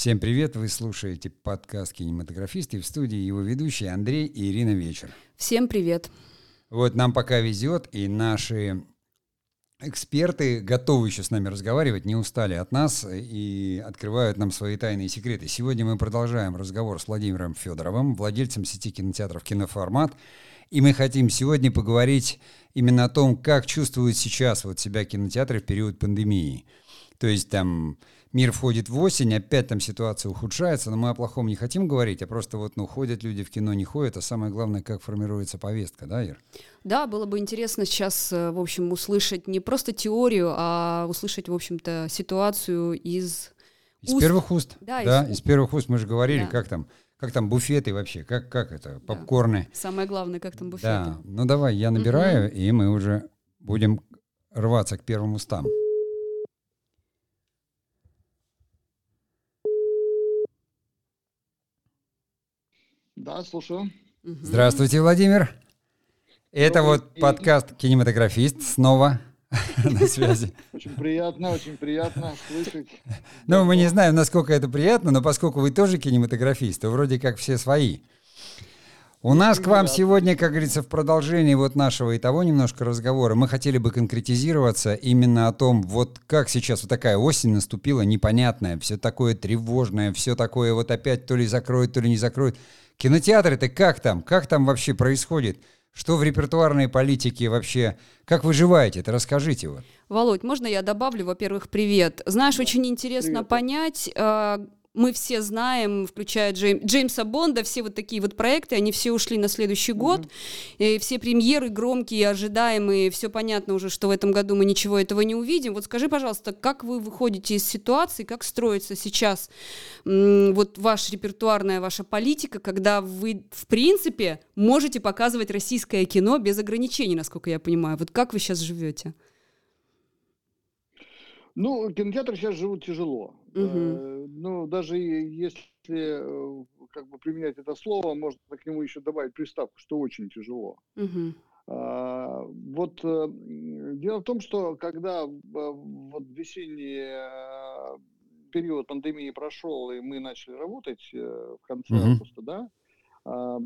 Всем привет! Вы слушаете подкаст «Кинематографисты» в студии его ведущие Андрей и Ирина Вечер. Всем привет! Вот нам пока везет, и наши эксперты готовы еще с нами разговаривать, не устали от нас и открывают нам свои тайные секреты. Сегодня мы продолжаем разговор с Владимиром Федоровым, владельцем сети кинотеатров «Киноформат». И мы хотим сегодня поговорить именно о том, как чувствуют сейчас вот себя кинотеатры в период пандемии. То есть там мир входит в осень, опять там ситуация ухудшается, но мы о плохом не хотим говорить, а просто вот, ну, ходят люди в кино, не ходят, а самое главное, как формируется повестка, да, Ир? Да, было бы интересно сейчас, э, в общем, услышать не просто теорию, а услышать, в общем-то, ситуацию из... Из уст. первых уст. Да, да из... из первых уст мы же говорили, да. как там, как там буфеты вообще, как, как это, попкорны. Да. Самое главное, как там буфеты. Да, ну давай, я набираю, угу. и мы уже будем рваться к первым устам. Да, слушаю. Здравствуйте, Владимир. Это вот подкаст «Кинематографист» снова на связи. Очень приятно, очень приятно слышать. Ну, мы не знаем, насколько это приятно, но поскольку вы тоже кинематографист, то вроде как все свои. У нас к вам сегодня, как говорится, в продолжении вот нашего и того немножко разговора, мы хотели бы конкретизироваться именно о том, вот как сейчас вот такая осень наступила, непонятная, все такое тревожное, все такое вот опять то ли закроют, то ли не закроют. Кинотеатры-то как там? Как там вообще происходит? Что в репертуарной политике вообще? Как выживаете? Это расскажите вот. Володь, можно я добавлю? Во-первых, привет. Знаешь, очень интересно привет. понять, а, мы все знаем, включая Джейм, Джеймса Бонда, все вот такие вот проекты, они все ушли на следующий год, mm-hmm. и все премьеры громкие, ожидаемые, все понятно уже, что в этом году мы ничего этого не увидим. Вот скажи, пожалуйста, как вы выходите из ситуации, как строится сейчас м- вот ваша репертуарная, ваша политика, когда вы, в принципе, можете показывать российское кино без ограничений, насколько я понимаю. Вот как вы сейчас живете? Ну, кинотеатры сейчас живут тяжело. Угу. Ну, даже если э, как бы применять это слово, можно к нему еще добавить приставку, что очень тяжело. Угу. А, вот э, дело в том, что когда вот весенний период пандемии прошел, и мы начали работать в конце угу. августа, да, а,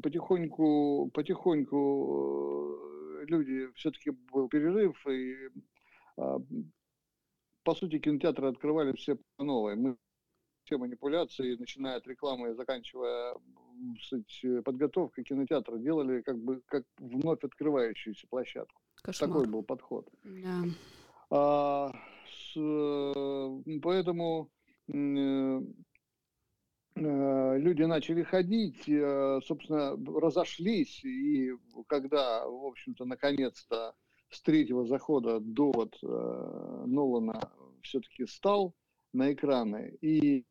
потихоньку, потихоньку люди, все-таки был перерыв, и а, по сути, кинотеатры открывали все по новой. Мы все манипуляции, начиная от рекламы и заканчивая сказать, подготовкой кинотеатра, делали как бы как вновь открывающуюся площадку. Кошмар. Такой был подход. Да. А, с, поэтому э, э, люди начали ходить, э, собственно, разошлись, и когда, в общем-то, наконец-то с третьего захода довод э, Нолана все-таки стал на экраны, и,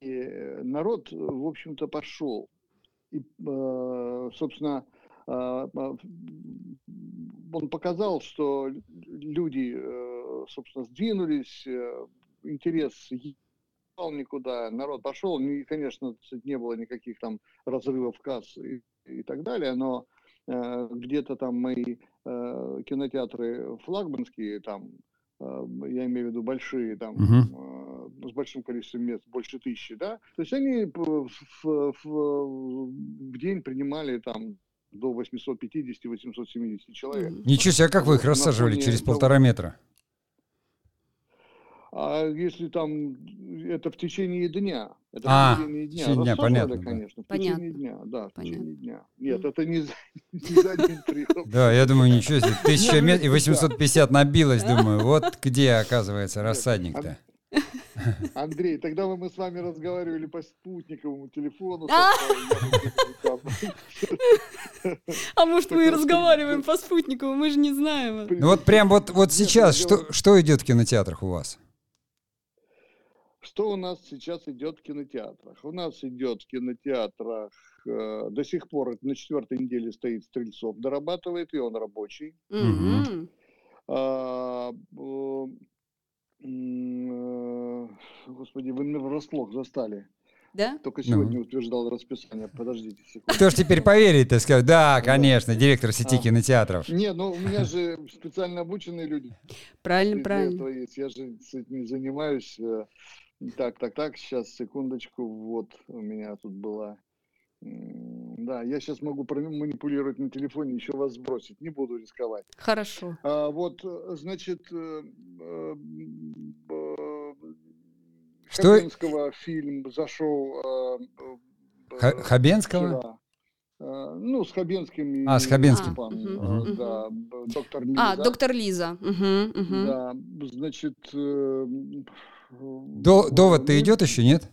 и народ, в общем-то, пошел. И, э, собственно, э, он показал, что люди, э, собственно, сдвинулись, э, интерес ехал никуда, народ пошел. И, конечно, не было никаких там разрывов касс и, и так далее, но э, где-то там мои э, кинотеатры флагманские, там, э, я имею в виду большие, там, угу. э, с большим количеством мест, больше тысячи, да, то есть они в, в, в, в день принимали там до 850-870 человек. Ничего себе, а как вы их рассаживали через полтора метра? А если там это в течение дня, это а, в течение дня, в дня понятно, конечно, в понятно. течение дня, да, в понятно. течение дня. Нет, это не, не за один прием. Да, я думаю, ничего себе, тысяча метров и 850 набилось, думаю, вот где, оказывается, рассадник-то. Андрей, тогда мы с вами разговаривали по спутниковому телефону. А может мы и разговариваем по спутниковому, мы же не знаем. Ну вот прям вот, вот сейчас, что, что идет в кинотеатрах у вас? Что у нас сейчас идет в кинотеатрах? У нас идет в кинотеатрах э, до сих пор на четвертой неделе стоит Стрельцов, дорабатывает, и он рабочий. Mm-hmm. А, э, э, господи, вы меня врасплох застали. Да? Только сегодня ну. утверждал расписание. Подождите секунду. Кто ж теперь поверит-то? Скажет, да, конечно, директор сети а. кинотеатров. Не, ну у меня же специально обученные люди. Правильно, правильно. Я же с этим занимаюсь. Э, Так, так, так, сейчас, секундочку, вот у меня тут была... Да, я сейчас могу манипулировать на телефоне, еще вас сбросить, не буду рисковать. Хорошо. А, вот, значит, э, что... Хабенского фильм зашел... Хабенского? Вчера. Ну, с Хабенским. А, с Хабенским. А, угу. Да, доктор Лиза. А, доктор Лиза. Угу, угу. Да, значит... До, довод-то ну, идет еще, нет?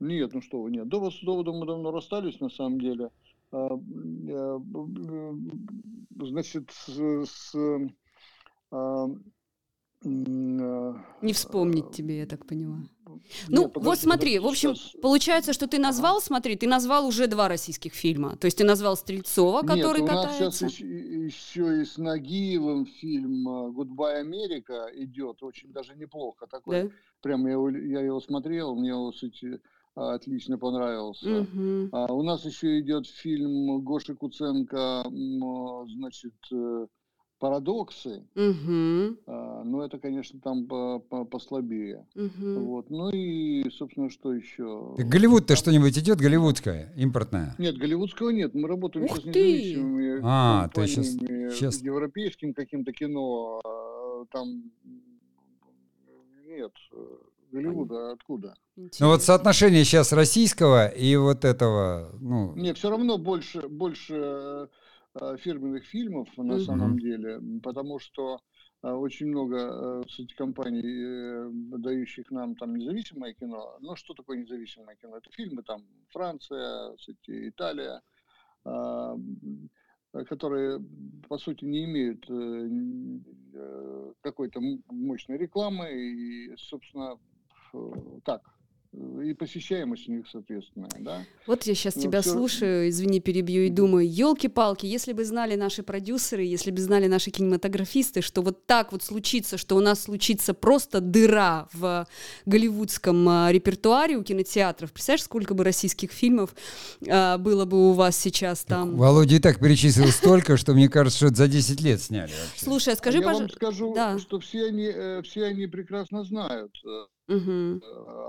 Нет, ну что вы, нет. Довод с доводом мы давно расстались, на самом деле. А, значит, с, с а, не вспомнить тебе, я так понимаю. Ну, Нет, вот смотри, в общем, сейчас... получается, что ты назвал, ага. смотри, ты назвал уже два российских фильма. То есть ты назвал Стрельцова, который Нет, у нас катается. сейчас еще, еще и с Нагиевым фильм «Goodbye Америка» идет, очень даже неплохо такой. Да? Прям я, его, я его смотрел, мне его, кстати, отлично понравился. Угу. А, у нас еще идет фильм Гоши Куценко, значит, э, парадоксы, угу. а, но это, конечно, там по -по послабее. Угу. Вот. Ну и, собственно, что еще? Голливуд-то что-нибудь идет, голливудское, импортное? Нет, голливудского нет. Мы работаем Ух сейчас с независимыми а, ты сейчас, сейчас... европейским каким-то кино. А, там нет. Голливуда откуда? Интересно. Ну вот соотношение сейчас российского и вот этого, ну... Нет, все равно больше, больше фирменных фильмов на mm-hmm. самом деле, потому что э, очень много, э, кстати, компаний, дающих нам там независимое кино. Ну, что такое независимое кино? Это фильмы там Франция, кстати, Италия, которые, по сути, не имеют какой-то мощной рекламы и, собственно, так, и посещаемость у них соответственная, да. Вот я сейчас ну, тебя все... слушаю, извини, перебью, и думаю, елки-палки, если бы знали наши продюсеры, если бы знали наши кинематографисты, что вот так вот случится, что у нас случится просто дыра в голливудском а, репертуаре у кинотеатров. Представляешь, сколько бы российских фильмов а, было бы у вас сейчас там? Володя и так перечислил столько, что мне кажется, что это за 10 лет сняли. Слушай, а скажи, пожалуйста... Я вам скажу, что все они, э, все они прекрасно знают э, угу.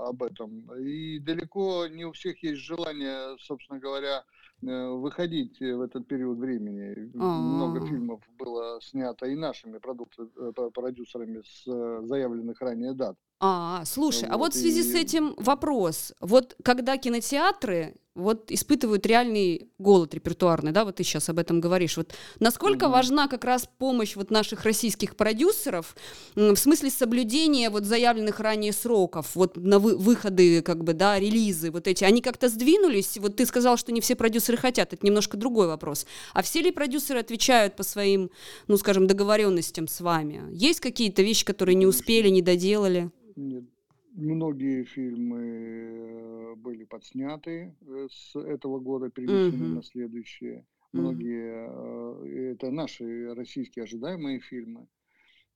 об этом. И далеко не у всех есть желание, собственно говоря, э, выходить в этот период времени. А-а-а. Много фильмов было снято и нашими продюсерами с заявленных ранее дат. А, слушай, вот, а вот в связи и... с этим вопрос. Вот когда кинотеатры вот испытывают реальный голод репертуарный, да, вот ты сейчас об этом говоришь. Вот насколько mm-hmm. важна как раз помощь вот наших российских продюсеров в смысле соблюдения вот заявленных ранее сроков, вот на вы, выходы, как бы, да, релизы, вот эти, они как-то сдвинулись? Вот ты сказал, что не все продюсеры хотят, это немножко другой вопрос. А все ли продюсеры отвечают по своим, ну, скажем, договоренностям с вами? Есть какие-то вещи, которые не успели, не доделали? Нет, многие фильмы э, были подсняты э, с этого года, перенесены mm-hmm. на следующие. Многие mm-hmm. это наши российские ожидаемые фильмы.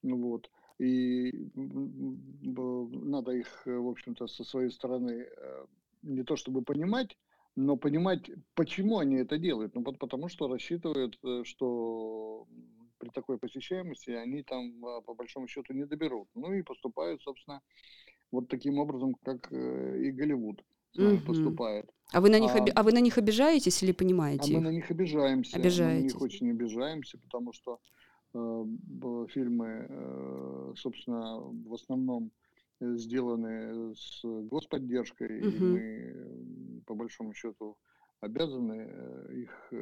Вот. И надо их, в общем-то, со своей стороны не то чтобы понимать, но понимать, почему они это делают. Ну, потому что рассчитывают, что при такой посещаемости они там по большому счету не доберут. Ну и поступают, собственно, вот таким образом, как э, и Голливуд угу. поступает. А вы, на них, а, а вы на них обижаетесь или понимаете? А мы на них обижаемся. Обижаетесь. Мы на них очень обижаемся, потому что э, фильмы, э, собственно, в основном сделаны с господдержкой, угу. и мы, по большому счету, обязаны э, их...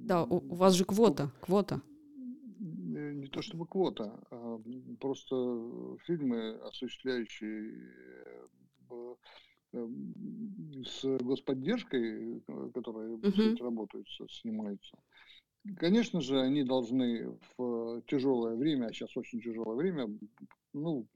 Э, да, у, у вас же квота, квота. Э, не то чтобы квота, а просто фильмы, осуществляющие э, э, с господдержкой, которые uh-huh. работают, снимаются. Конечно же, они должны в тяжелое время, а сейчас очень тяжелое время, ну,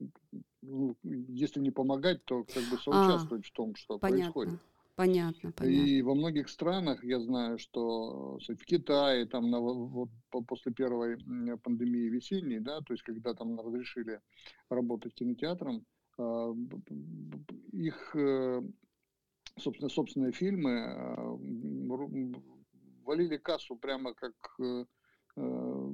ну если не помогать, то как бы соучаствовать а, в том, что понятно. происходит. Понятно, понятно. И во многих странах, я знаю, что в Китае, там, на, вот, после первой пандемии весенней, да, то есть когда там разрешили работать кинотеатром, а, их, э, собственно, собственные фильмы а, валили кассу прямо как э, э,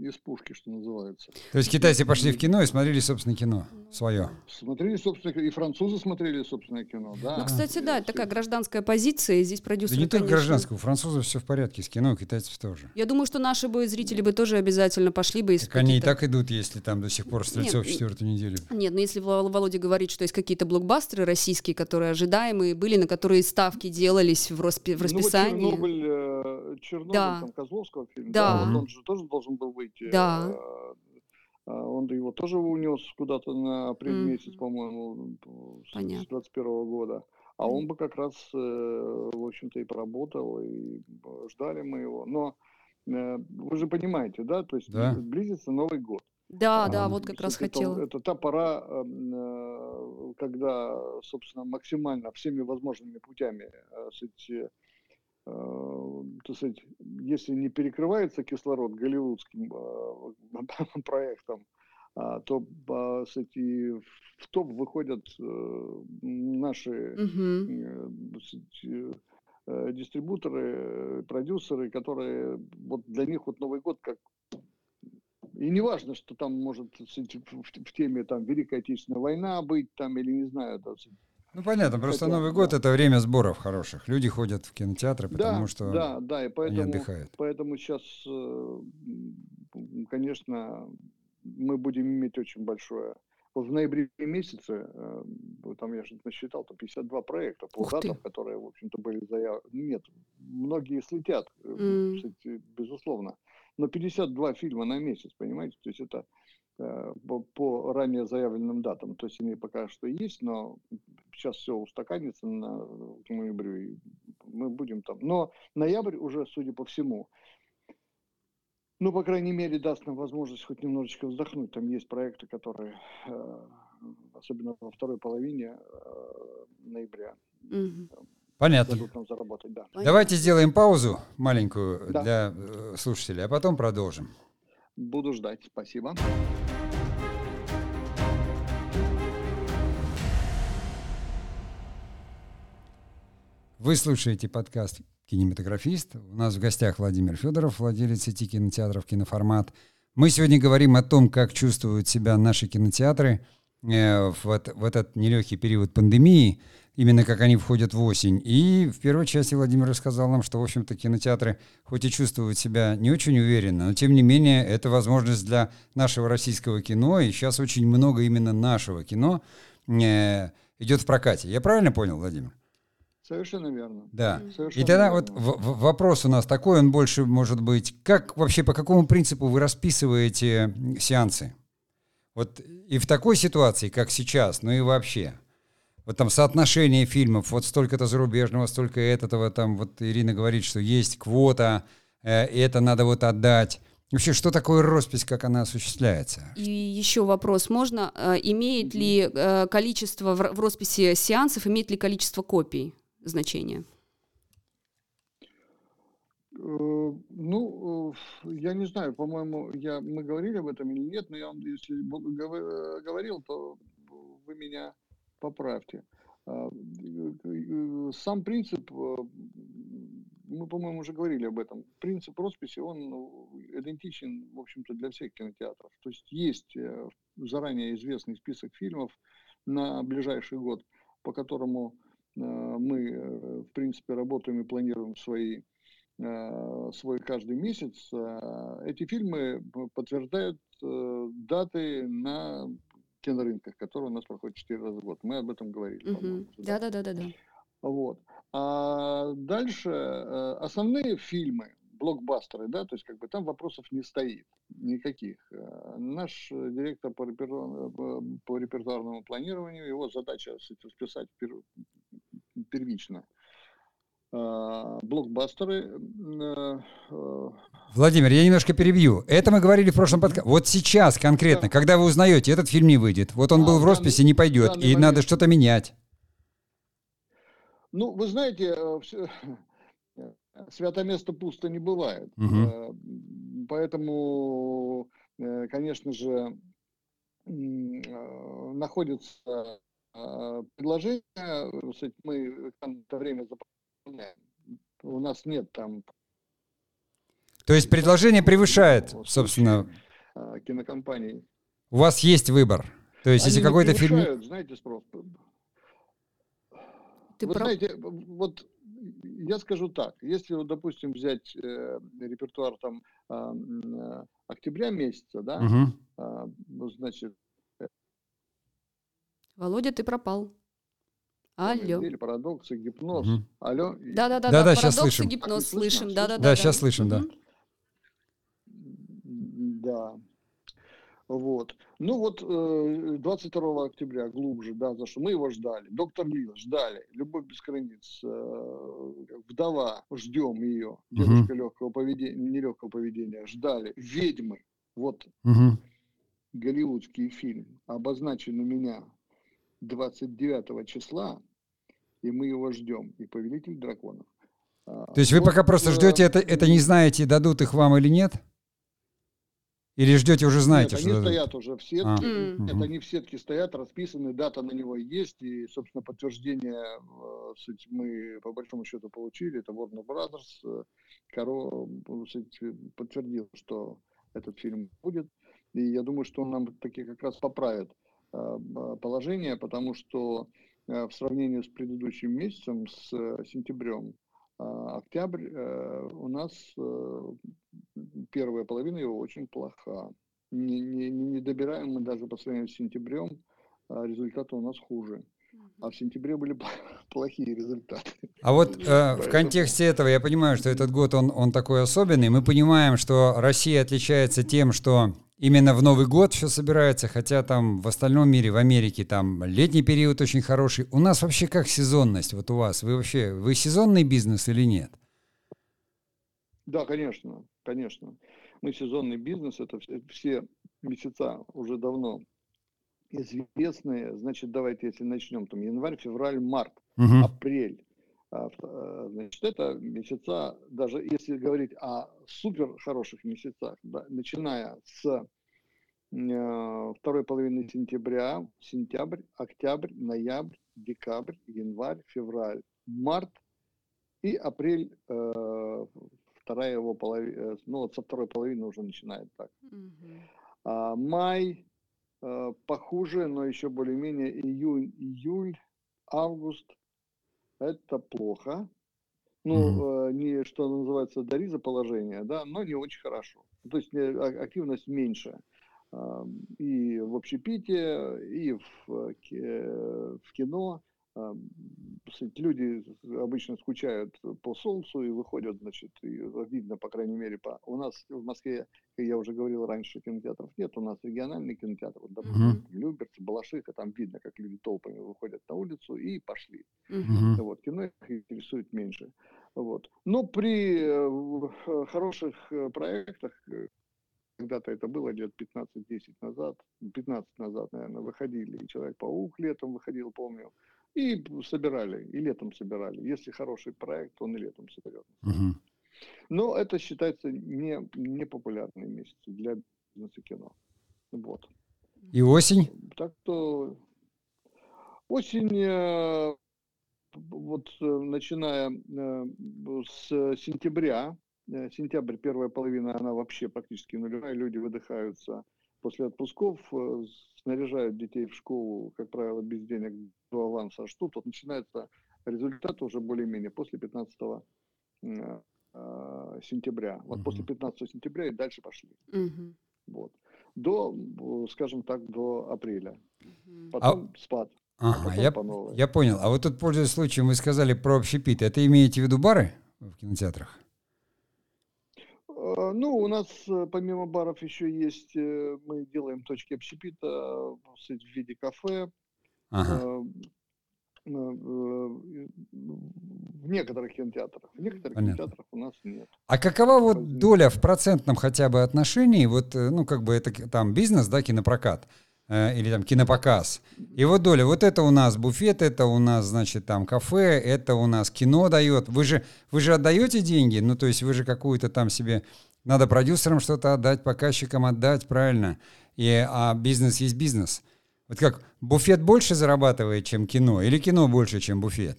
из пушки, что называется. То есть китайцы пошли в кино и смотрели собственное кино свое. Смотрели собственное и французы смотрели собственное кино, да. Ну, кстати, да, это такая гражданская позиция, и здесь продюсеры, Да не только гражданская, у французов все в порядке с кино, у китайцев тоже. Я думаю, что наши бы зрители бы тоже обязательно пошли бы из Так они и так идут, если там до сих пор Стрельцов четвертую неделю. Нет, но если Вол- Володя говорит, что есть какие-то блокбастеры российские, которые ожидаемые были, на которые ставки делались в, роспи- в расписании. Ну, вот Чернобыль, э, Чернобыль Да. там, Козловского фильм, Да. вот он же тоже должен был выйти. Да. э, а Он его тоже унес куда-то на апрель Мгм. месяц, по-моему, с Понятно. 21 года. А он бы как раз, э, в общем-то, и поработал, и э, ждали мы его. Но вы же понимаете, да, то есть Да. близится Новый год. Да, да, А, вот как раз это, хотела. это та пора, эм, когда, собственно, максимально всеми возможными путями, так сказать, если не перекрывается кислород голливудским э, проектом, а, то а, сказать, и в топ выходят э, наши Мгм. э, сказать, дистрибуторы, продюсеры, которые вот для них вот Новый год как и не важно, что там может в, в- в теме там Великая Отечественная война быть там или не знаю, сказать. Ну понятно, просто Хотя, Новый год да. это время сборов хороших. Люди ходят в кинотеатры, потому да, что да, да, и они поэтому отдыхают. Поэтому сейчас, конечно, мы будем иметь очень большое. Вот в ноябре месяце, э, вот там я же насчитал, там 52 проекта по датам, которые, в общем-то, были заявлены. Нет, многие слетят, э, М. кстати, безусловно. Но 52 фильма на месяц, понимаете? То есть это э, по, по ранее заявленным датам. То есть они пока что есть, но сейчас все устаканится на, ноябрю, и мы будем там. Но ноябрь уже, судя по всему, ну, по крайней мере, даст нам возможность хоть немножечко вздохнуть. Там есть проекты, которые, э, особенно во второй половине э, ноября, Мгм. Понятно. дадут нам заработать, да. Понятно. Давайте сделаем паузу маленькую Да. для э, слушателей, а потом продолжим. Буду ждать. Спасибо. Вы слушаете подкаст «Кинематографист». У нас в гостях Владимир Федоров, владелец сети кинотеатров «Киноформат». Мы сегодня говорим о том, как чувствуют себя наши кинотеатры э, в, в этот нелегкий период пандемии, именно как они входят в осень. И в первой части Владимир рассказал нам, что, в общем-то, кинотеатры хоть и чувствуют себя не очень уверенно, но, тем не менее, это возможность для нашего российского кино, и сейчас очень много именно нашего кино э, идет в прокате. Я правильно понял, Владимир? Совершенно верно. Да. Совершенно И тогда верно. вот в- в- вопрос у нас такой, он больше может быть, как вообще, по какому принципу вы расписываете сеансы? Вот и в такой ситуации, как сейчас, ну и вообще. Вот там соотношение фильмов, вот столько-то зарубежного, столько этого, там вот Ирина говорит, что есть квота, э, и это надо вот отдать. Вообще, что такое роспись, как она осуществляется? И еще вопрос, можно, э, имеет ли э, количество в, в росписи сеансов, имеет ли количество копий значение? Э, Ну, э, я не знаю, по-моему, я, мы говорили об этом или нет, но я вам, если гов- говорил, то вы меня поправьте. А, э, э, Сам принцип, э, мы, по-моему, уже говорили об этом, принцип росписи, он идентичен, в общем-то, для всех кинотеатров. То есть есть э, заранее известный список фильмов на ближайший год, по которому э, мы, э, в принципе, работаем и планируем свои э, свой каждый месяц. Э, Эти фильмы подтверждают э, даты на кинорынках, которые у нас проходят 4 раза в год. Мы об этом говорили. Мгм. по-моему, уже, да? Да-да-да-да. Вот. А дальше э, основные фильмы, блокбастеры, да, то есть как бы там вопросов не стоит никаких. Наш директор по, репертуар- по- репертуарному планированию, его задача списать первично. А, Блокбастеры э, э, Владимир, я немножко перебью. Это мы говорили в прошлом подкасте. Вот сейчас конкретно, Да. когда вы узнаете, этот фильм не выйдет, вот он А, был в росписи, не пойдет, и надо момент. что-то менять. Ну, вы знаете, э, свято место пусто не бывает. Э, Поэтому, конечно же, находится предложение, э, кстати, мы в это время заполняем. У нас нет там То есть предложение превышает, собственно... А, кинокомпаний. У вас есть выбор. То есть, Они если какой-то фильм... знаете, спрос. Ты Вы про... знаете, вот я скажу так, если, вот, допустим, взять э, репертуар там э, октября месяца, да, угу. э, значит... Володя, ты пропал. Алло. Или парадоксы, гипноз. Угу. Алло. Да-да-да, да, да, сейчас слышим. гипноз слышим. Да-да-да. Да, сейчас слышим, да. Да. Вот. Ну вот 22 э, октября, глубже, да, за что мы его ждали. Доктор Лил ждали. Любовь без границ. Э, вдова, ждем ее. Девушка угу. легкого поведения, нелегкого поведения. Ждали. Ведьмы. Вот. Угу. Голливудский фильм. Обозначен у меня 29 числа. И мы его ждем. И Повелитель драконов. А, То есть вот, вы пока просто ждете, это, это не знаете, дадут их вам или нет? Или ждете, уже знаете, Нет, что... они стоят уже в сетке. А. Нет, угу. они в сетке стоят, расписаны, дата на него есть. И, собственно, подтверждение э, мы, по большому счету, получили. Это Warner Brothers. Э, Каро подтвердил, что этот фильм будет. И я думаю, что он нам таки как раз поправит э, положение, потому что в сравнении с предыдущим месяцем, с сентябрем, а, октябрь э, у нас э, первая половина его очень плоха. Не, не, не добираем мы даже по сравнению с сентябрем, а результаты у нас хуже. А в сентябре были плохие результаты. А вот э, в контексте этого я понимаю, что этот год он, он такой особенный. Мы понимаем, что Россия отличается тем, что именно в Новый год все собирается, хотя там в остальном мире, в Америке, там летний период очень хороший. У нас вообще как сезонность? Вот у вас, вы вообще, вы сезонный бизнес или нет? Да, конечно, конечно. Мы сезонный бизнес, это все месяца уже давно известные. Значит, давайте, если начнем, там январь, февраль, март, угу. апрель. А, э, значит, это месяца, даже если говорить о супер хороших месяцах, да, начиная с э, второй половины сентября, сентябрь, октябрь, ноябрь, декабрь, январь, февраль, март и апрель, э, вторая его половина, э, ну вот со второй половины уже начинает так. Mm-hmm. А, май э, похуже, но еще более-менее июнь, июль, август, это плохо. Ну, mm-hmm. не, что называется, дари за положение, да, но не очень хорошо. То есть а, активность меньше и в общепите, и в, э, в кино люди обычно скучают по солнцу и выходят, значит, и видно, по крайней мере, по... у нас в Москве, как я уже говорил раньше, кинотеатров нет, у нас региональный кинотеатр, вот, допустим, uh-huh. Люберцы, Балашиха, там видно, как люди толпами выходят на улицу и пошли. Uh-huh. Вот, кино их интересует меньше. Вот. Но при э, хороших э, проектах, э, когда-то это было лет 15-10 назад, 15 назад, наверное, выходили, и Человек-паук летом выходил, помню, и собирали, и летом собирали. Если хороший проект, он и летом соберет. Угу. Но это считается не, не популярные месяцы для бизнеса кино. Вот. И осень? Так что осень, э, вот э, начиная э, с сентября, сентябрь, первая половина, она вообще практически нулевая, люди выдыхаются после отпусков, снаряжают детей в школу, как правило, без денег до аванса, а что тут начинается результат уже более-менее после 15 э, э, сентября. Вот угу. после 15 сентября и дальше пошли. Угу. Вот. До, скажем так, до апреля. Угу. Потом а... спад. Ага, а я, я понял. А вот тут, пользуясь случаем, вы сказали про общепит. Это имеете в виду бары в кинотеатрах? Э, ну, у нас э, помимо баров еще есть, э, мы делаем точки общепита в виде кафе. Ага. В некоторых кинотеатрах. В некоторых Понятно. кинотеатрах у нас нет. А какова вот доля в процентном хотя бы отношении, вот, ну, как бы это там бизнес, да, кинопрокат, или там кинопоказ. И вот доля, вот это у нас буфет, это у нас, значит, там кафе, это у нас кино дает. Вы же, вы же отдаете деньги, ну, то есть вы же какую-то там себе, надо продюсерам что-то отдать, показчикам отдать, правильно? И, а бизнес есть бизнес. Вот как, буфет больше зарабатывает, чем кино, или кино больше, чем буфет?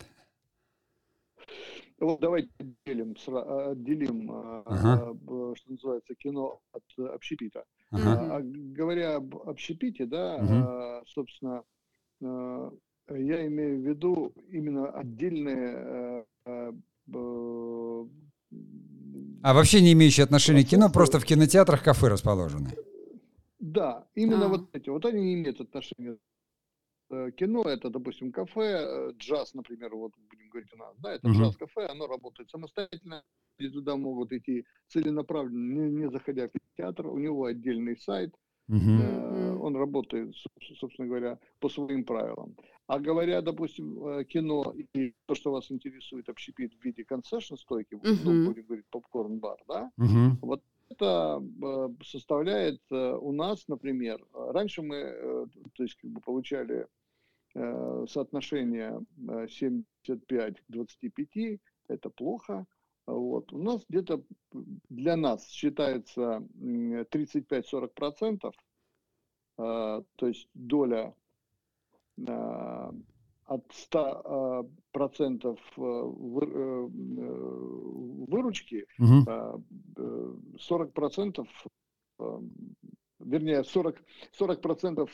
Вот давайте отделим, отделим ага. что называется, кино от общепита. Ага. А, говоря об общепите, да, угу. собственно, я имею в виду именно отдельные а вообще не имеющие отношения к кино, просто в кинотеатрах кафе расположены. Да, именно а. вот эти. Вот они не имеют отношения кино, это, допустим, кафе, э, джаз, например, вот будем говорить у нас, да, это uh-huh. джаз-кафе, оно работает самостоятельно, и туда могут идти целенаправленно, не, не заходя в театр, у него отдельный сайт, uh-huh. э, он работает, собственно говоря, по своим правилам. А говоря, допустим, э, кино и то, что вас интересует, общепит в виде концессион стойки, uh-huh. ну, будем говорить, попкорн-бар, да, uh-huh. вот это э, составляет э, у нас, например, раньше мы, то есть, как бы получали соотношение 75 к 25, это плохо. Вот. У нас где-то для нас считается 35-40%, то есть доля от 100 процентов выручки, угу. 40 процентов, вернее, 40, 40 процентов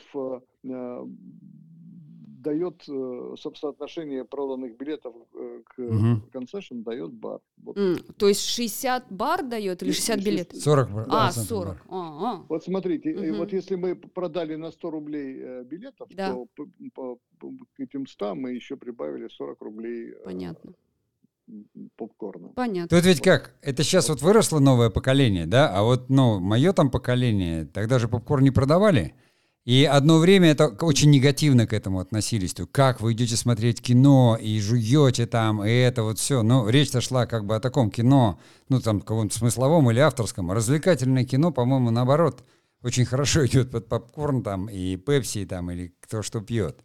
дает э, соотношение проданных билетов э, к угу. концессион дает бар. Вот. Mm, то есть 60 бар дает или 60 билетов? 40 А, 40. А, а. Вот смотрите, угу. вот если мы продали на 100 рублей э, билетов, да. то по, по, по, к этим 100 мы еще прибавили 40 рублей Понятно. попкорна. Понятно. Тут ведь как, это сейчас вот выросло новое поколение, да, а вот, ну, мое там поколение, тогда же попкорн не продавали, и одно время это очень негативно к этому относились. То как вы идете смотреть кино и жуете там, и это вот все. Но речь-то шла как бы о таком кино, ну там каком-то смысловом или авторском. Развлекательное кино, по-моему, наоборот, очень хорошо идет под попкорн там и пепси там или кто что пьет.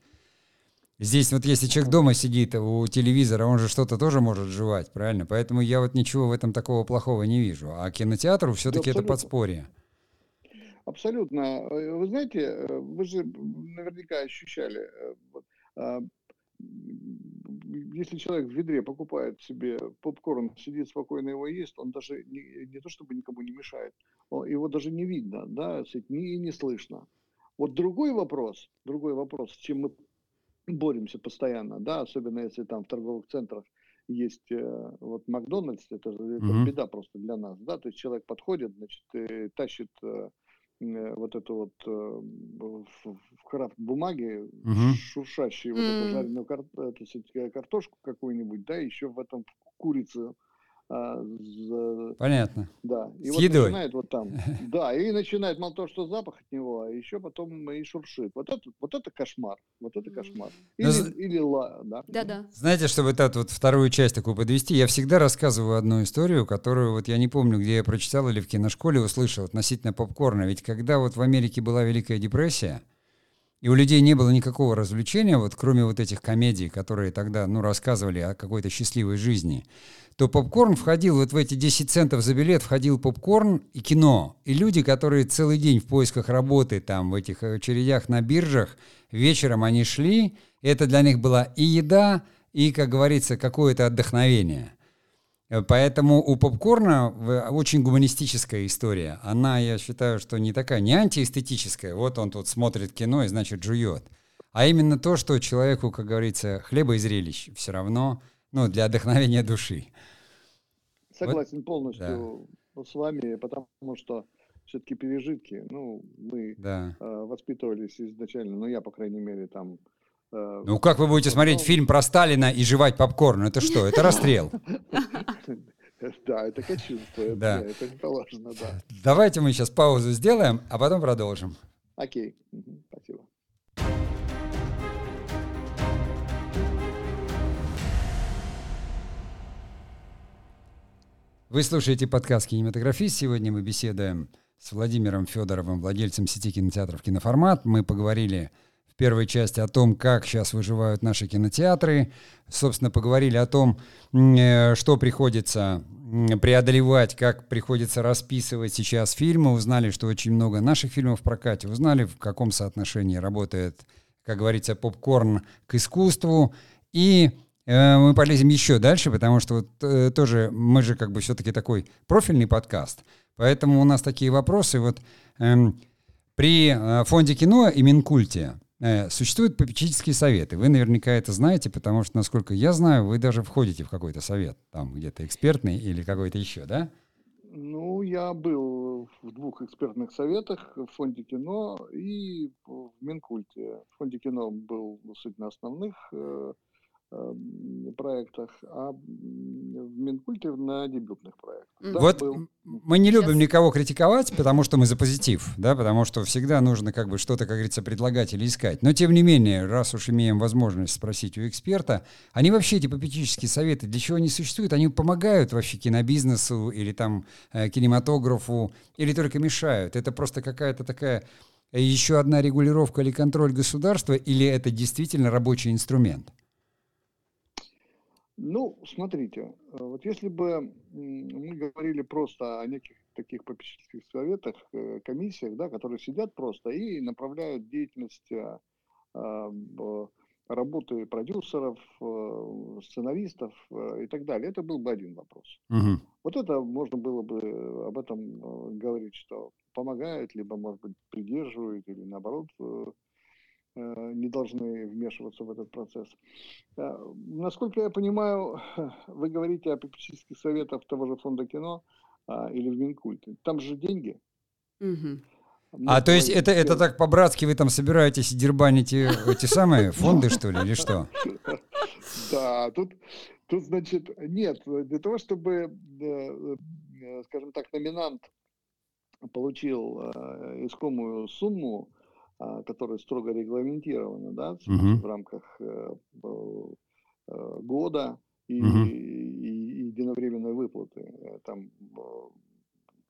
Здесь вот если человек дома сидит у телевизора, он же что-то тоже может жевать, правильно? Поэтому я вот ничего в этом такого плохого не вижу. А кинотеатру все-таки это подспорье. Абсолютно. Э, вы знаете, э, вы же наверняка ощущали, э, а, если человек в ведре покупает себе попкорн, сидит спокойно его ест, он даже не, не то чтобы никому не мешает, его даже не видно, да, не, не слышно. Вот другой вопрос, другой вопрос, с чем мы боремся постоянно, да, особенно если там в торговых центрах есть вот Макдональдс, это, это mm-hmm. беда просто для нас, да, то есть человек подходит, значит, тащит Э, вот эту вот э, в, крафт бумаге угу. шуршащую mm. вот эту жареную кар, эту, картошку какую-нибудь, да, еще в этом курицу а, за... Понятно. Да. И С вот едой. начинает вот там. Да, и начинает мало того, что запах от него, а еще потом и шуршит. Вот это, вот это кошмар. Вот это кошмар. Или, Но... или ла, да. Да, да. Знаете, чтобы вот эту вот вторую часть такую подвести, я всегда рассказываю одну историю, которую вот я не помню, где я прочитал или в киношколе услышал относительно попкорна. Ведь когда вот в Америке была Великая депрессия, и у людей не было никакого развлечения, вот кроме вот этих комедий, которые тогда, ну, рассказывали о какой-то счастливой жизни, то попкорн входил, вот в эти 10 центов за билет входил попкорн и кино. И люди, которые целый день в поисках работы там в этих очередях на биржах, вечером они шли, это для них была и еда, и, как говорится, какое-то отдохновение. Поэтому у попкорна очень гуманистическая история. Она, я считаю, что не такая, не антиэстетическая. Вот он тут смотрит кино и, значит, жует. А именно то, что человеку, как говорится, хлеба и зрелищ все равно, ну, для отдохновения души. Согласен вот, полностью да. с вами, потому что все-таки пережитки, ну, мы да. э, воспитывались изначально, ну, я, по крайней мере, там... Э, ну, как вы будете смотреть фильм про Сталина и жевать попкорн? Это что, это расстрел? Да, это кощунство, да. это не положено, да. Давайте мы сейчас паузу сделаем, а потом продолжим. Окей, спасибо. Вы слушаете подкаст «Кинематографист». Сегодня мы беседуем с Владимиром Федоровым, владельцем сети кинотеатров «Киноформат». Мы поговорили в первой части о том, как сейчас выживают наши кинотеатры. Собственно, поговорили о том, э, что приходится преодолевать, как приходится расписывать сейчас фильмы. Узнали, что очень много наших фильмов в прокате. Узнали, в каком соотношении работает, как говорится, попкорн к искусству. И э, мы полезем еще дальше, потому что вот э, тоже мы же как бы все-таки такой профильный подкаст, поэтому у нас такие вопросы. Вот эм, при э, фонде кино и Минкульте существуют попечительские советы. Вы наверняка это знаете, потому что, насколько я знаю, вы даже входите в какой-то совет, там где-то экспертный или какой-то еще, да? Ну, я был в двух экспертных советах в фонде кино и в Минкульте. В фонде кино был суть на основных э, проектах, а в Минкульте на дебютных проектах. Да, вот был... мы не любим никого критиковать, потому что мы за позитив, да, потому что всегда нужно как бы что-то, как говорится, предлагать или искать. Но тем не менее, раз уж имеем возможность спросить у эксперта, они вообще, эти попечительские советы, для чего они существуют? Они помогают вообще кинобизнесу или там э, кинематографу, или только мешают? Это просто какая-то такая э, еще одна регулировка или контроль государства, или это действительно рабочий инструмент? Ну, смотрите, э, вот если бы мы говорили просто о неких таких попечительских советах, э, комиссиях, да, которые сидят просто и направляют деятельность э, работы продюсеров, сценаристов и так далее, это был бы один вопрос. Угу. Вот это можно было бы об этом говорить, что помогает, либо, может быть, придерживает, или наоборот, не должны вмешиваться в этот процесс. Э, насколько я понимаю, вы говорите о попечительских советах того же фонда кино а, или в Минкульте. Там же деньги. Угу. А то есть это, это так по-братски вы там собираетесь и дербаните эти самые фонды, что ли, или что? Да, тут, тут значит, нет, для того, чтобы, э, скажем так, номинант получил искомую сумму, которые строго регламентированы да, uh-huh. в рамках э, э, года и, uh-huh. и, и единовременной выплаты. Э, там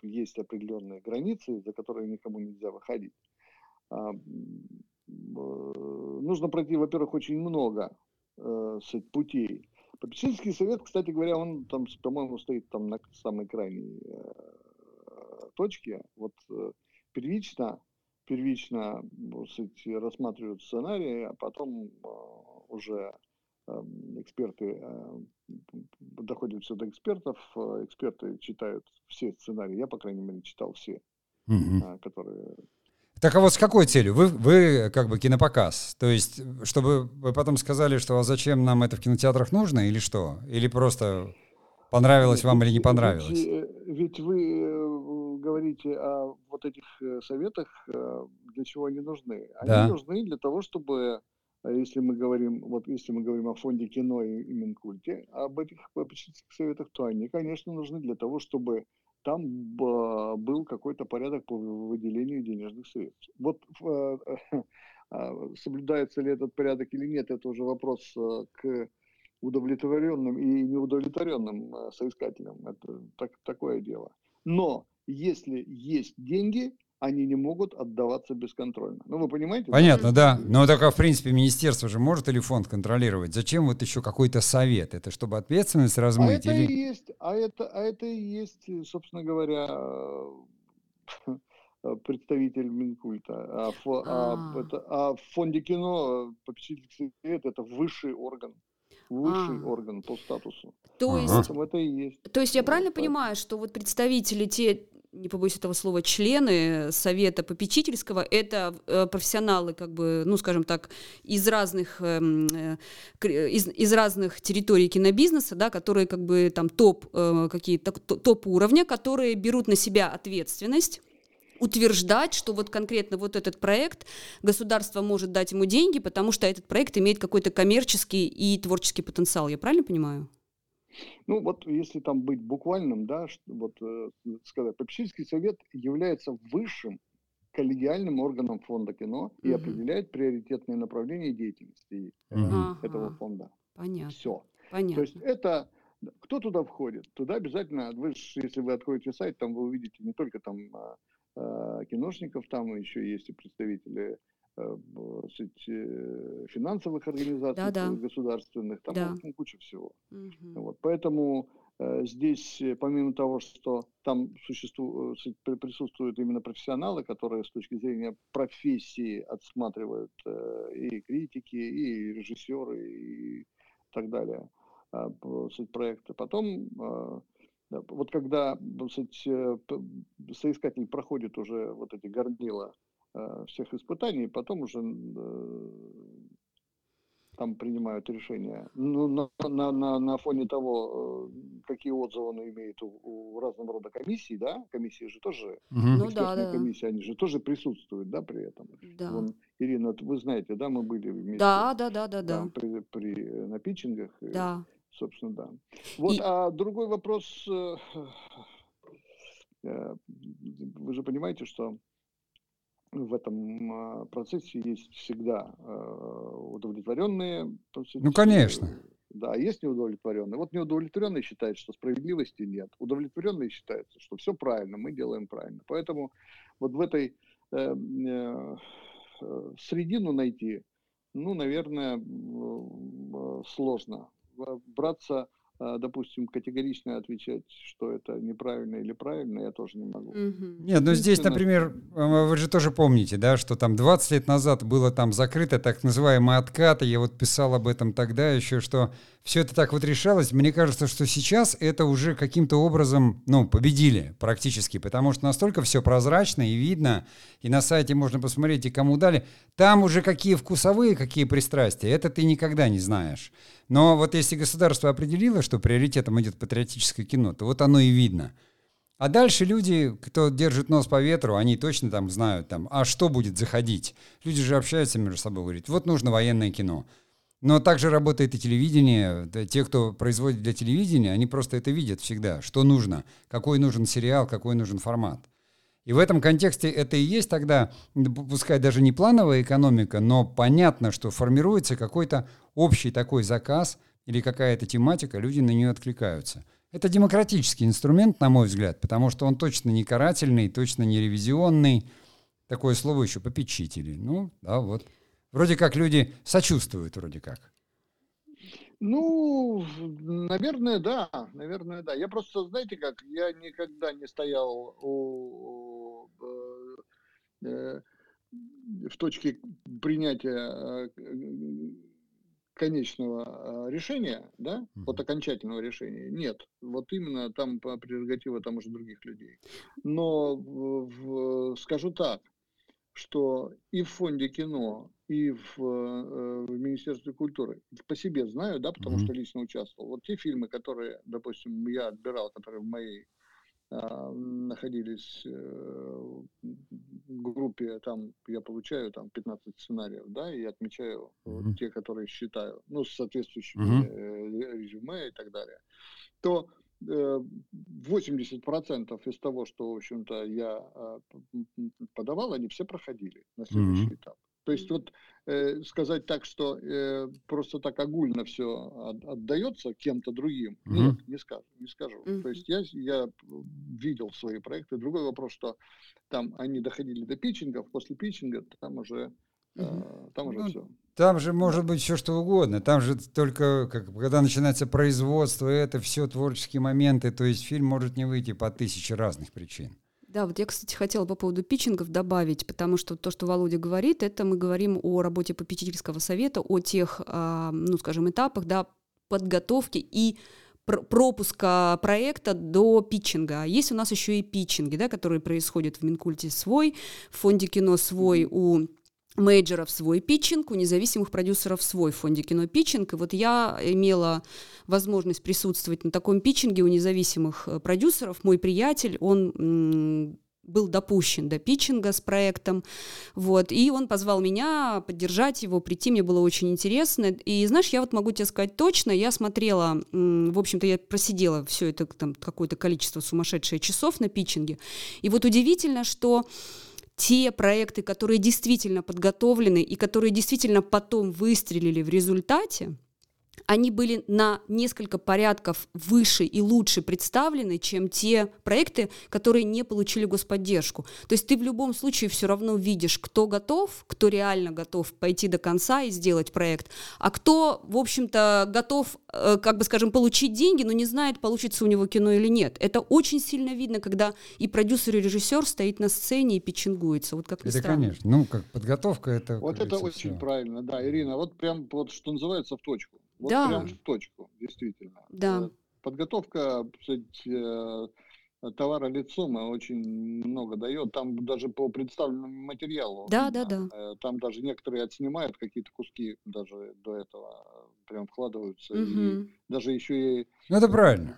есть определенные границы, за которые никому нельзя выходить. А, нужно пройти, во-первых, очень много путей. Попечительский совет, кстати говоря, он там, по-моему, стоит там на самой крайней точке. Вот первично первично сказать, рассматривают сценарии, а потом а, уже эм, эксперты э, доходят все до экспертов, э, эксперты читают все сценарии, я, по крайней мере, читал все, угу. которые... Так а вот с какой целью? Вы, вы как бы кинопоказ, то есть, чтобы вы потом сказали, что а зачем нам это в кинотеатрах нужно или что? Или просто понравилось вам или не понравилось? Ведь, э, ведь вы говорите о вот этих э, советах, э, для чего они нужны? Они да. нужны для того, чтобы, э, если мы говорим, вот если мы говорим о фонде кино и, и Минкульте, об этих попечительских советах, то они, конечно, нужны для того, чтобы там был какой-то порядок по выделению денежных средств. Вот а, соблюдается ли этот порядок или нет, это уже вопрос к удовлетворенным и неудовлетворенным соискателям. Это так, такое дело. Но если есть деньги, они не могут отдаваться бесконтрольно. Ну, вы понимаете? Понятно, да. Но так, а в принципе, министерство же может или фонд контролировать? Зачем вот еще какой-то совет? Это чтобы ответственность размыть? А или... это и есть, а это, а это и есть, собственно говоря, представитель Минкульта. А, фо, а, а. Это, а в фонде кино попечительский совет это высший орган высший а. орган по статусу. То есть, это и есть. То есть я правильно понимаю, что вот представители те не побоюсь этого слова, члены совета попечительского, это э, профессионалы, как бы, ну, скажем так, из разных, эм, э, из, из разных территорий кинобизнеса, да, которые как бы там топ, э, какие-то топ уровня, которые берут на себя ответственность утверждать, что вот конкретно вот этот проект государство может дать ему деньги, потому что этот проект имеет какой-то коммерческий и творческий потенциал. Я правильно понимаю? Ну вот если там быть буквальным, да, вот э, сказать, попечительский совет является высшим коллегиальным органом фонда кино и угу. определяет приоритетные направления деятельности угу. этого фонда. Понятно. Все. Понятно. То есть это кто туда входит? Туда обязательно, вы, если вы откроете сайт, там вы увидите не только там а, а, киношников, там еще есть и представители э, э, финансовых организаций да, да. государственных, там да. ну, куча всего. Угу. Вот, поэтому э, здесь, помимо того, что там существуют, присутствуют именно профессионалы, которые с точки зрения профессии отсматривают и критики, и режиссеры, и так далее, сказать, проекты. Потом, вот когда сказать, соискатель проходит уже вот эти горнила всех испытаний, потом уже там принимают решения. Ну, на, на, на, на фоне того, э, какие отзывы он имеет у, у разного рода комиссий, да, комиссии же тоже, угу. ну, да, да. комиссии, они же тоже присутствуют, да, при этом. Да. Вон, Ирина, вы знаете, да, мы были вместе. Да, да, да, да, да. При, при, э, на питчингах. Да. И, собственно, да. Вот, И... а другой вопрос, э, вы же понимаете, что в этом а, процессе есть всегда а, удовлетворенные. Ну, конечно. Да, есть неудовлетворенные. Вот неудовлетворенные считают, что справедливости нет. Удовлетворенные считаются, что все правильно, мы делаем правильно. Поэтому вот в этой э, э, э средину найти, ну, наверное, э, сложно. Браться допустим, категорично отвечать, что это неправильно или правильно, я тоже не могу. Нет, ну здесь, например, а, вы же тоже помните, да, что там 20 лет назад было там закрыто так называемые откаты, я вот писал об этом тогда еще, что все это так вот решалось. Мне кажется, что сейчас это уже каким-то образом, ну, победили практически, потому что настолько все прозрачно и видно, и на сайте можно посмотреть, и кому дали. Там уже какие вкусовые, какие пристрастия, это ты никогда не знаешь. Но вот если государство определило, что приоритетом идет патриотическое кино, то вот оно и видно. А дальше люди, кто держит нос по ветру, они точно там знают, там, а что будет заходить. Люди же общаются между собой, говорят, вот нужно военное кино. Но также работает и телевидение. Те, кто производит для телевидения, они просто это видят всегда, что нужно, какой нужен сериал, какой нужен формат. И в этом контексте это и есть тогда, пускай даже не плановая экономика, но понятно, что формируется какой-то общий такой заказ или какая-то тематика, люди на нее откликаются. Это демократический инструмент, на мой взгляд, потому что он точно не карательный, точно не ревизионный. Такое слово еще попечители. Ну, да, вот. Вроде как люди сочувствуют, вроде как. Ну, наверное, да, наверное, да. Я просто, знаете как, я никогда не стоял у, в точке принятия э, конечного решения, да, mm-hmm. вот окончательного решения, нет. Вот именно там по прерогатива там уже других людей. Но в, скажу так, что и в фонде кино, и в, э, в Министерстве культуры. По себе знаю, да, потому mm-hmm. что лично участвовал. Вот те фильмы, которые, допустим, я отбирал, которые в моей находились э, в группе, там я получаю там 15 сценариев, да, и отмечаю mm-hmm. вот, те, которые считаю, ну, с соответствующими mm-hmm. резюме и так далее, то 80% из того, что, в общем-то, я а, подавал, они все проходили на следующий mm-hmm. этап. То есть вот э, сказать так, что э, просто так огульно все от, отдается кем-то другим, mm-hmm. нет, не скажу, не скажу. Mm-hmm. То есть я, я видел свои проекты. Другой вопрос, что там они доходили до питчингов, после питчинга там уже, э, там уже ну, все. Там же может быть все что угодно. Там же только, как, когда начинается производство, это все творческие моменты. То есть фильм может не выйти по тысяче разных причин. Да, вот я, кстати, хотела по поводу питчингов добавить, потому что то, что Володя говорит, это мы говорим о работе попечительского совета, о тех, а, ну, скажем, этапах, да, подготовки и пропуска проекта до питчинга. А есть у нас еще и питчинги, да, которые происходят в Минкульте свой, в фонде кино свой, у мейджеров свой питчинг, у независимых продюсеров свой в фонде кино питчинг. И вот я имела возможность присутствовать на таком питчинге у независимых э, продюсеров. Мой приятель, он был допущен до питчинга с проектом, вот, и он позвал меня поддержать его, прийти, мне было очень интересно, и знаешь, я вот могу тебе сказать точно, я смотрела, в общем-то, я просидела все это, там, какое-то количество сумасшедшее часов на питчинге, и вот удивительно, что те проекты, которые действительно подготовлены и которые действительно потом выстрелили в результате, они были на несколько порядков выше и лучше представлены, чем те проекты, которые не получили господдержку. То есть ты в любом случае все равно видишь, кто готов, кто реально готов пойти до конца и сделать проект, а кто, в общем-то, готов, э, как бы скажем, получить деньги, но не знает, получится у него кино или нет. Это очень сильно видно, когда и продюсер, и режиссер стоит на сцене и питчингуется. Вот как ни это, странно. конечно. Ну, как подготовка, это... Вот это очень все. правильно, да, Ирина. Вот прям, вот что называется, в точку. Вот да. прям в точку, действительно. Да. Э, подготовка, кстати, э, товара лицом очень много дает. Там даже по представленному материалу. Да, да, да. Э, там даже некоторые отснимают какие-то куски даже до этого прям вкладываются. Угу. И даже еще и... Ну, это правильно.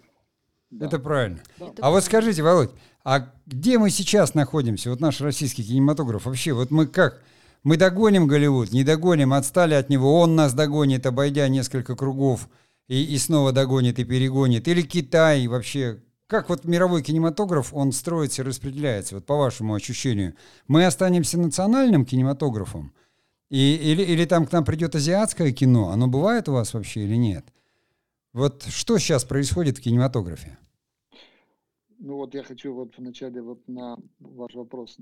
Да. Это правильно. Да. Это а правильно. вот скажите, Володь, а где мы сейчас находимся? Вот наш российский кинематограф вообще, вот мы как? Мы догоним Голливуд, не догоним, отстали от него, он нас догонит, обойдя несколько кругов, и, и снова догонит и перегонит. Или Китай вообще, как вот мировой кинематограф, он строится и распределяется, вот по вашему ощущению? Мы останемся национальным кинематографом? И, или, или там к нам придет азиатское кино? Оно бывает у вас вообще или нет? Вот что сейчас происходит в кинематографе? Ну вот я хочу вот вначале вот на ваш вопрос,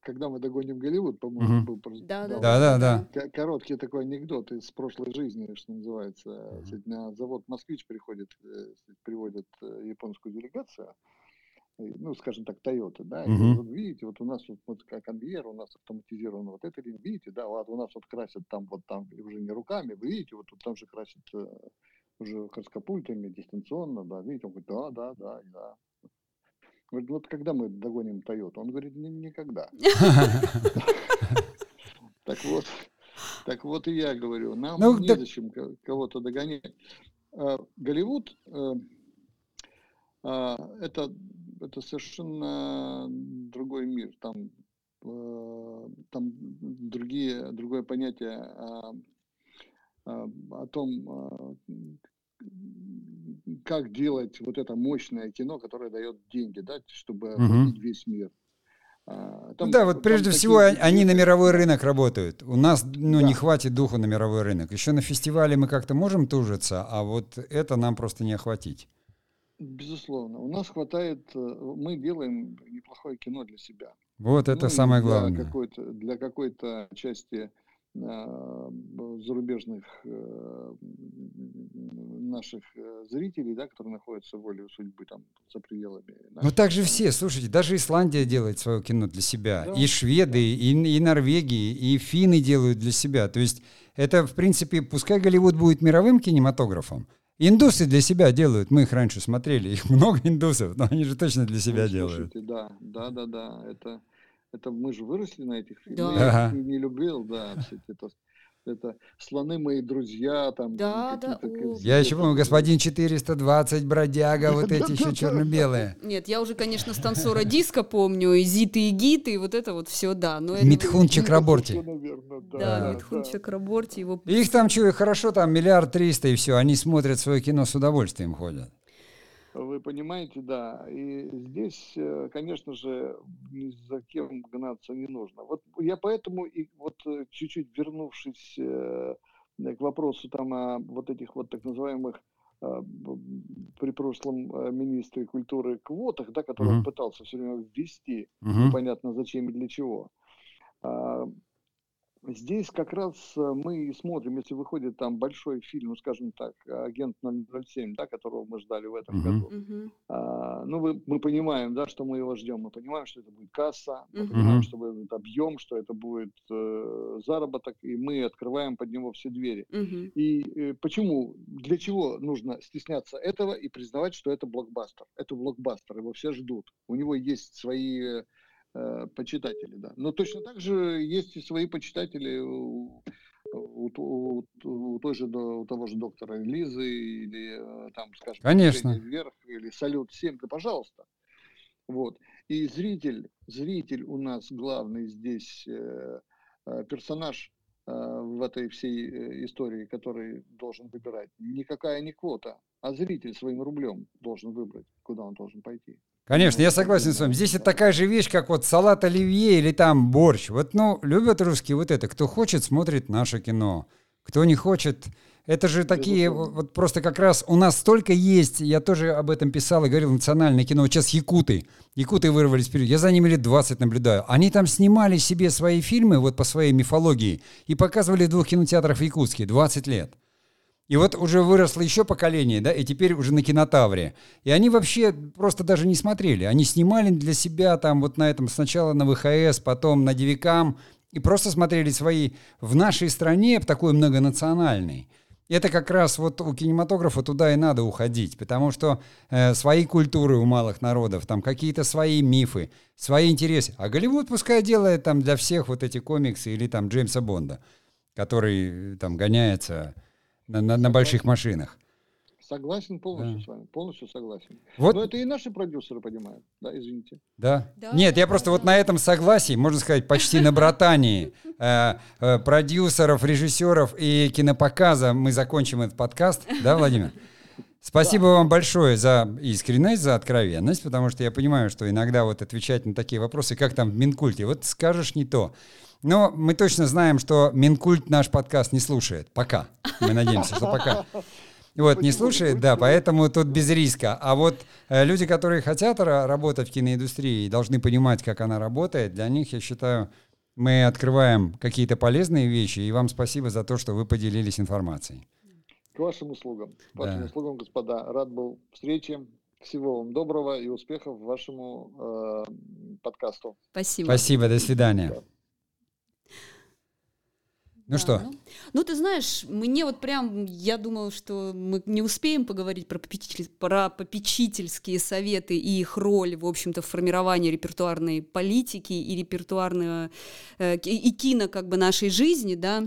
когда мы догоним Голливуд, по-моему, был просто да, да, да, да, да. Короткий такой анекдот из прошлой жизни, что называется. Uh-huh. На завод «Москвич» приходит, э, приводят э, японскую делегацию, ну, скажем так, Toyota, да, uh-huh. и вот видите, вот у нас вот, вот как конвейер, у нас автоматизировано вот это, видите, да, вот у нас вот красят там, вот там, уже не руками, вы видите, вот, вот там же красят э, уже краскопультами, дистанционно, да, видите, он говорит, да, да, да, да. Говорит, вот когда мы догоним Тойоту? Он говорит, никогда. Так вот, так вот и я говорю, нам ну, незачем кого-то догонять. А, Голливуд э, а, это, это совершенно другой мир. Там, э, там другие, другое понятие о, о том, как делать вот это мощное кино, которое дает деньги, да, чтобы угу. весь мир. А, там, да, вот прежде всего такие... они на мировой рынок работают. У нас ну, да. не хватит духу на мировой рынок. Еще на фестивале мы как-то можем тужиться, а вот это нам просто не охватить. Безусловно. У нас хватает, э, мы делаем неплохое кино для себя. Вот это ну, самое главное. Для какой-то, для какой-то части зарубежных э, наших э, зрителей, да, которые находятся волей судьбы там за пределами. Ну так же все, слушайте, даже Исландия делает свое кино для себя, да, и шведы, да. и, и Норвегии, и финны делают для себя. То есть это, в принципе, пускай Голливуд будет мировым кинематографом, Индусы для себя делают, мы их раньше смотрели, их много индусов, но они же точно для себя ну, слушайте, делают. Да, да, да, да, это это мы же выросли на этих фильмах. Да. Я их не, не любил, да, это, это слоны мои друзья, там. Да, да. Я еще помню, господин 420, бродяга, вот эти еще черно-белые. Нет, я уже, конечно, с танцора диска помню, и зиты, и гиты, и вот это вот все, да. Но Митхун Чакраборти. Да, Митхун Чакраборти. Его... Их там что, хорошо, там миллиард триста, и все, они смотрят свое кино с удовольствием ходят. Вы понимаете, да. И здесь, э, конечно же, ни за кем гнаться не нужно. Вот я поэтому и вот э, чуть-чуть вернувшись э, к вопросу там о вот этих вот так называемых при прошлом министре культуры квотах, да, который uh-huh. пытался все время ввести, uh-huh. непонятно зачем и для чего. Здесь как раз э, мы и смотрим, если выходит там большой фильм, ну, скажем так, «Агент 007», да, которого мы ждали в этом uh-huh. году. Uh-huh. А, ну, мы, мы понимаем, да, что мы его ждем. Мы понимаем, что это будет касса, мы uh-huh. понимаем, что будет объем, что это будет э, заработок, и мы открываем под него все двери. Uh-huh. И э, почему, для чего нужно стесняться этого и признавать, что это блокбастер? Это блокбастер, его все ждут. У него есть свои э, почитатели, да. Но точно так же есть и свои почитатели у, у, у, у, той же, у того же доктора Лизы или э, там, скажем, Конечно. вверх или салют 7, да пожалуйста. Вот. И зритель, зритель у нас главный здесь э, э персонаж э, в этой всей истории, который должен выбирать. Никакая не квота, а зритель своим рублем должен выбрать, куда он должен пойти. Конечно, я согласен с вами. Здесь это такая же вещь, как вот салат оливье или там борщ. Вот, ну, любят русские вот это. Кто хочет, смотрит наше кино. Кто не хочет, это же такие, вот просто как раз у нас столько есть, я тоже об этом писал и говорил, национальное кино, вот сейчас якуты, якуты вырвались вперед, я за ними лет 20 наблюдаю, они там снимали себе свои фильмы, вот по своей мифологии, и показывали в двух кинотеатрах в Якутске 20 лет. И вот уже выросло еще поколение, да, и теперь уже на кинотавре. И они вообще просто даже не смотрели. Они снимали для себя там вот на этом сначала на ВХС, потом на Девикам, и просто смотрели свои в нашей стране, такой многонациональной. Это как раз вот у кинематографа туда и надо уходить, потому что э, свои культуры у малых народов, там какие-то свои мифы, свои интересы. А Голливуд пускай делает там для всех вот эти комиксы или там Джеймса Бонда, который там гоняется на, на, на больших машинах. Согласен полностью да. с вами, полностью согласен. Вот. Но это и наши продюсеры понимают, да, извините. Да. да Нет, я просто да. вот на этом согласии, можно сказать, почти на братании э, э, продюсеров, режиссеров и кинопоказа мы закончим этот подкаст, да, Владимир? Спасибо да. вам большое за искренность, за откровенность, потому что я понимаю, что иногда вот отвечать на такие вопросы, как там в Минкульте, вот скажешь не то. Но мы точно знаем, что Минкульт наш подкаст не слушает. Пока. Мы надеемся, что пока. Вот, не слушает, да, поэтому тут без риска. А вот э, люди, которые хотят работать в киноиндустрии и должны понимать, как она работает, для них, я считаю, мы открываем какие-то полезные вещи, и вам спасибо за то, что вы поделились информацией. К вашим услугам. К вашим да. услугам, господа. Рад был встрече. Всего вам доброго и успехов вашему э, подкасту. Спасибо. Спасибо, до свидания. Да. Ну да, что? Ну, ну, ты знаешь, мне вот прям, я думала, что мы не успеем поговорить про, попечитель, про попечительские советы и их роль, в общем-то, в формировании репертуарной политики и репертуарного, э, и кино как бы нашей жизни, да,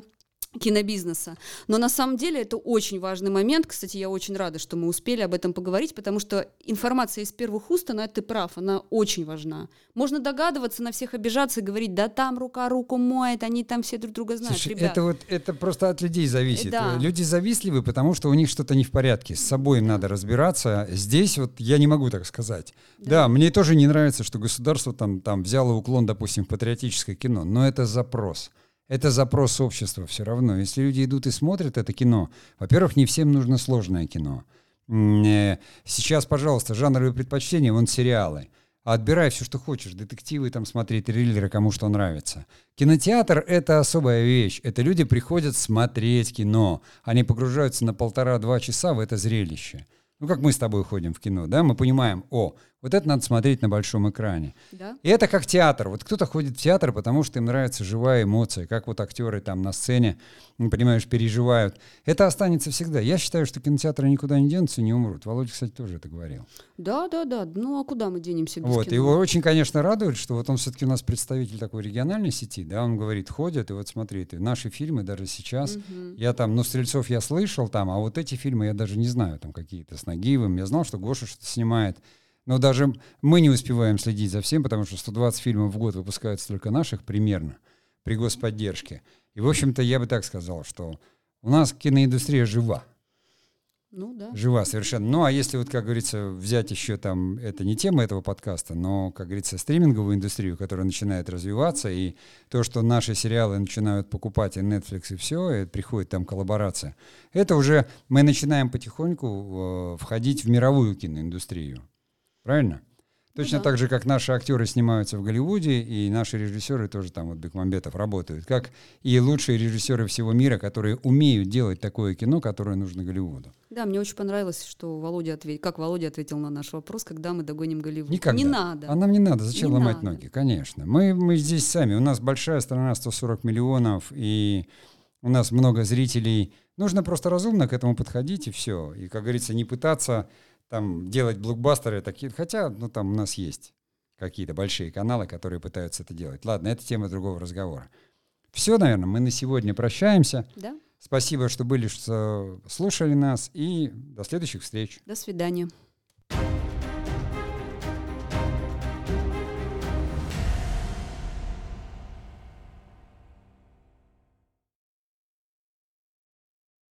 кинобизнеса. Но на самом деле это очень важный момент. Кстати, я очень рада, что мы успели об этом поговорить, потому что информация из первых уст, она, ты прав, она очень важна. Можно догадываться, на всех обижаться и говорить, да там рука руку моет, они там все друг друга знают. Слушай, это вот это просто от людей зависит. Да. Люди завистливы, потому что у них что-то не в порядке. С собой им надо разбираться. Здесь вот я не могу так сказать. Да, да мне тоже не нравится, что государство там, там взяло уклон, допустим, в патриотическое кино, но это запрос. Это запрос общества все равно. Если люди идут и смотрят это кино, во-первых, не всем нужно сложное кино. Э, сейчас, пожалуйста, жанровые предпочтения, вон сериалы. Отбирай все, что хочешь. Детективы там смотреть, триллеры, кому что нравится. Кинотеатр — это особая вещь. Это люди приходят смотреть кино. Они погружаются на полтора-два часа в это зрелище. Ну, как мы с тобой ходим в кино, да, мы понимаем, о, вот это надо смотреть на большом экране. Да? И это как театр. Вот кто-то ходит в театр, потому что им нравится живая эмоция, как вот актеры там на сцене, понимаешь, переживают. Это останется всегда. Я считаю, что кинотеатры никуда не денутся и не умрут. Володя, кстати, тоже это говорил. Да, да, да. Ну а куда мы денемся без Вот, кино? его очень, конечно, радует, что вот он все-таки у нас представитель такой региональной сети, да, он говорит, ходят, и вот смотри, ты, наши фильмы даже сейчас, угу. я там, ну, Стрельцов я слышал там, а вот эти фильмы я даже не знаю, там какие-то с Нагиевым, я знал, что Гоша что-то снимает. Но даже мы не успеваем следить за всем, потому что 120 фильмов в год выпускаются только наших примерно при господдержке. И, в общем-то, я бы так сказал, что у нас киноиндустрия жива. Ну да. Жива совершенно. Ну а если вот, как говорится, взять еще там, это не тема этого подкаста, но, как говорится, стриминговую индустрию, которая начинает развиваться, и то, что наши сериалы начинают покупать и Netflix, и все, и приходит там коллаборация, это уже мы начинаем потихоньку э, входить в мировую киноиндустрию. Правильно? Точно ну, да. так же, как наши актеры снимаются в Голливуде, и наши режиссеры тоже там, вот Бекмамбетов, работают, как и лучшие режиссеры всего мира, которые умеют делать такое кино, которое нужно Голливуду. Да, мне очень понравилось, что Володя ответил, как Володя ответил на наш вопрос, когда мы догоним Голливуд. Никогда. Не надо. А нам не надо, зачем не ломать надо. ноги? Конечно. Мы, мы здесь сами, у нас большая страна, 140 миллионов, и у нас много зрителей. Нужно просто разумно к этому подходить, и все. И, как говорится, не пытаться там делать блокбастеры такие, хотя, ну, там у нас есть какие-то большие каналы, которые пытаются это делать. Ладно, это тема другого разговора. Все, наверное, мы на сегодня прощаемся. Да. Спасибо, что были, что слушали нас, и до следующих встреч. До свидания.